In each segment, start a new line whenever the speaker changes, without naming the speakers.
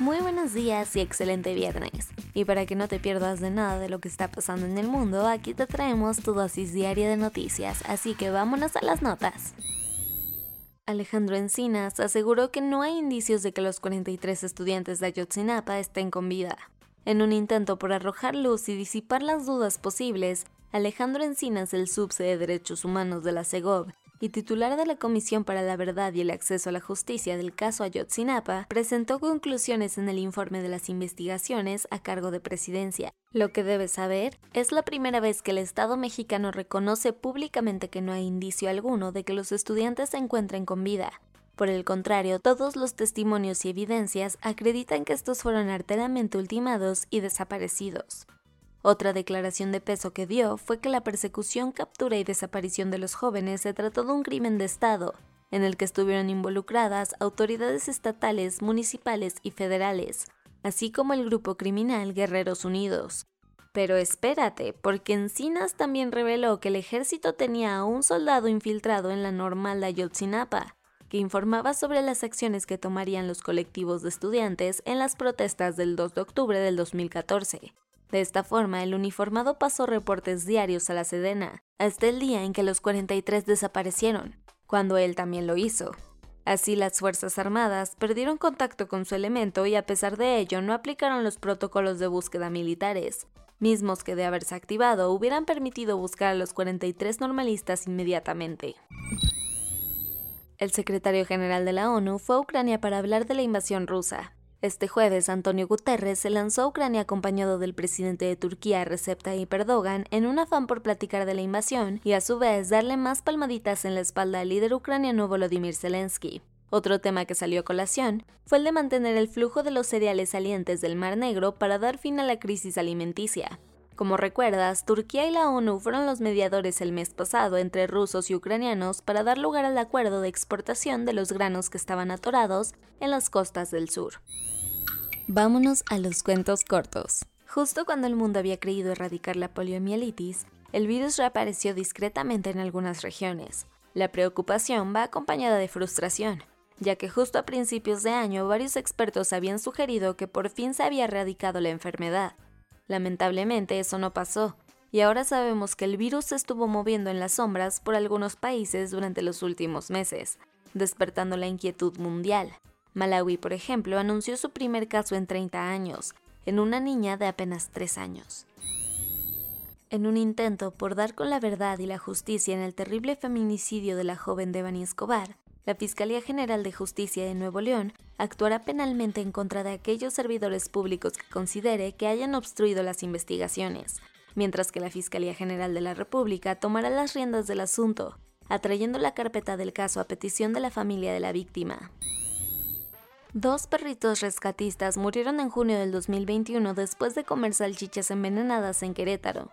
Muy buenos días y excelente viernes. Y para que no te pierdas de nada de lo que está pasando en el mundo, aquí te traemos tu dosis diaria de noticias, así que vámonos a las notas. Alejandro Encinas aseguró que no hay indicios de que los 43 estudiantes de Ayotzinapa estén con vida. En un intento por arrojar luz y disipar las dudas posibles, Alejandro Encinas, el subse de Derechos Humanos de la CEGOV, y titular de la Comisión para la Verdad y el Acceso a la Justicia del caso Ayotzinapa, presentó conclusiones en el informe de las investigaciones a cargo de Presidencia. Lo que debes saber es la primera vez que el Estado mexicano reconoce públicamente que no hay indicio alguno de que los estudiantes se encuentren con vida. Por el contrario, todos los testimonios y evidencias acreditan que estos fueron arteramente ultimados y desaparecidos. Otra declaración de peso que dio fue que la persecución, captura y desaparición de los jóvenes se trató de un crimen de Estado, en el que estuvieron involucradas autoridades estatales, municipales y federales, así como el grupo criminal Guerreros Unidos. Pero espérate, porque Encinas también reveló que el ejército tenía a un soldado infiltrado en la normal de Ayotzinapa, que informaba sobre las acciones que tomarían los colectivos de estudiantes en las protestas del 2 de octubre del 2014. De esta forma, el uniformado pasó reportes diarios a la Sedena, hasta el día en que los 43 desaparecieron, cuando él también lo hizo. Así las Fuerzas Armadas perdieron contacto con su elemento y a pesar de ello no aplicaron los protocolos de búsqueda militares, mismos que de haberse activado hubieran permitido buscar a los 43 normalistas inmediatamente. El secretario general de la ONU fue a Ucrania para hablar de la invasión rusa, este jueves, Antonio Guterres se lanzó a Ucrania acompañado del presidente de Turquía, Recep Tayyip Erdogan, en un afán por platicar de la invasión y a su vez darle más palmaditas en la espalda al líder ucraniano Volodymyr Zelensky. Otro tema que salió a colación fue el de mantener el flujo de los cereales salientes del Mar Negro para dar fin a la crisis alimenticia. Como recuerdas, Turquía y la ONU fueron los mediadores el mes pasado entre rusos y ucranianos para dar lugar al acuerdo de exportación de los granos que estaban atorados en las costas del sur. Vámonos a los cuentos cortos. Justo cuando el mundo había creído erradicar la poliomielitis, el virus reapareció discretamente en algunas regiones. La preocupación va acompañada de frustración, ya que justo a principios de año varios expertos habían sugerido que por fin se había erradicado la enfermedad. Lamentablemente eso no pasó, y ahora sabemos que el virus estuvo moviendo en las sombras por algunos países durante los últimos meses, despertando la inquietud mundial. Malawi, por ejemplo, anunció su primer caso en 30 años, en una niña de apenas 3 años. En un intento por dar con la verdad y la justicia en el terrible feminicidio de la joven Devani Escobar, la Fiscalía General de Justicia de Nuevo León actuará penalmente en contra de aquellos servidores públicos que considere que hayan obstruido las investigaciones, mientras que la Fiscalía General de la República tomará las riendas del asunto, atrayendo la carpeta del caso a petición de la familia de la víctima. Dos perritos rescatistas murieron en junio del 2021 después de comer salchichas envenenadas en Querétaro.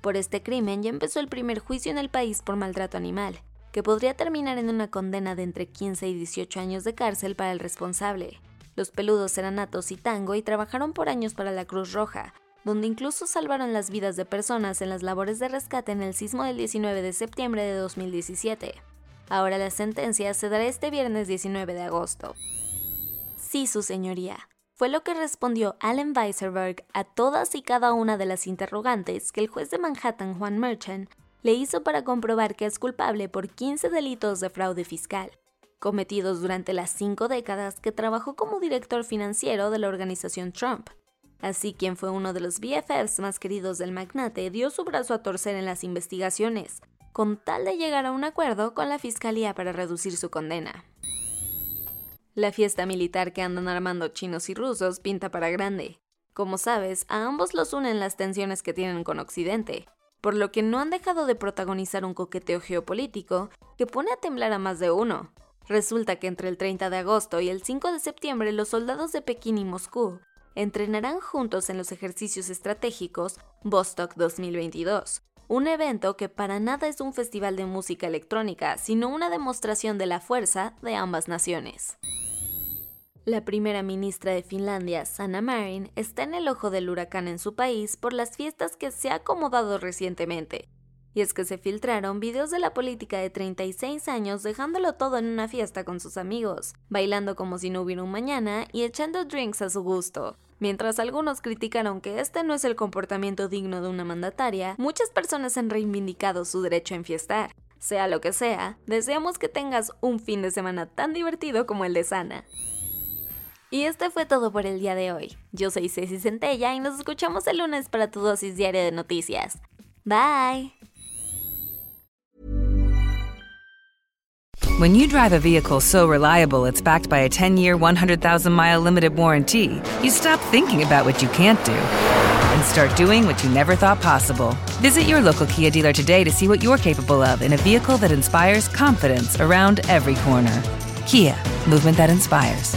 Por este crimen ya empezó el primer juicio en el país por maltrato animal, que podría terminar en una condena de entre 15 y 18 años de cárcel para el responsable. Los peludos eran Atos y Tango y trabajaron por años para la Cruz Roja, donde incluso salvaron las vidas de personas en las labores de rescate en el sismo del 19 de septiembre de 2017. Ahora la sentencia se dará este viernes 19 de agosto. Sí, su señoría. Fue lo que respondió Allen Weisserberg a todas y cada una de las interrogantes que el juez de Manhattan, Juan Merchant, le hizo para comprobar que es culpable por 15 delitos de fraude fiscal, cometidos durante las cinco décadas que trabajó como director financiero de la organización Trump. Así quien fue uno de los BFFs más queridos del magnate dio su brazo a torcer en las investigaciones, con tal de llegar a un acuerdo con la fiscalía para reducir su condena. La fiesta militar que andan armando chinos y rusos pinta para grande. Como sabes, a ambos los unen las tensiones que tienen con Occidente. Por lo que no han dejado de protagonizar un coqueteo geopolítico que pone a temblar a más de uno. Resulta que entre el 30 de agosto y el 5 de septiembre los soldados de Pekín y Moscú entrenarán juntos en los ejercicios estratégicos Vostok 2022, un evento que para nada es un festival de música electrónica, sino una demostración de la fuerza de ambas naciones. La primera ministra de Finlandia, Sanna Marin, está en el ojo del huracán en su país por las fiestas que se ha acomodado recientemente. Y es que se filtraron videos de la política de 36 años dejándolo todo en una fiesta con sus amigos, bailando como si no hubiera un mañana y echando drinks a su gusto. Mientras algunos criticaron que este no es el comportamiento digno de una mandataria, muchas personas han reivindicado su derecho a enfiestar. Sea lo que sea, deseamos que tengas un fin de semana tan divertido como el de Sana. Y este fue todo por el día de hoy. Yo soy Ceci Centella y nos escuchamos el lunes para tu dosis diaria de noticias. Bye.
When you drive a vehicle so reliable it's backed by a 10 year, 100,000 mile limited warranty, you stop thinking about what you can't do and start doing what you never thought possible. Visit your local Kia dealer today to see what you're capable of in a vehicle that inspires confidence around every corner. Kia, movement that inspires.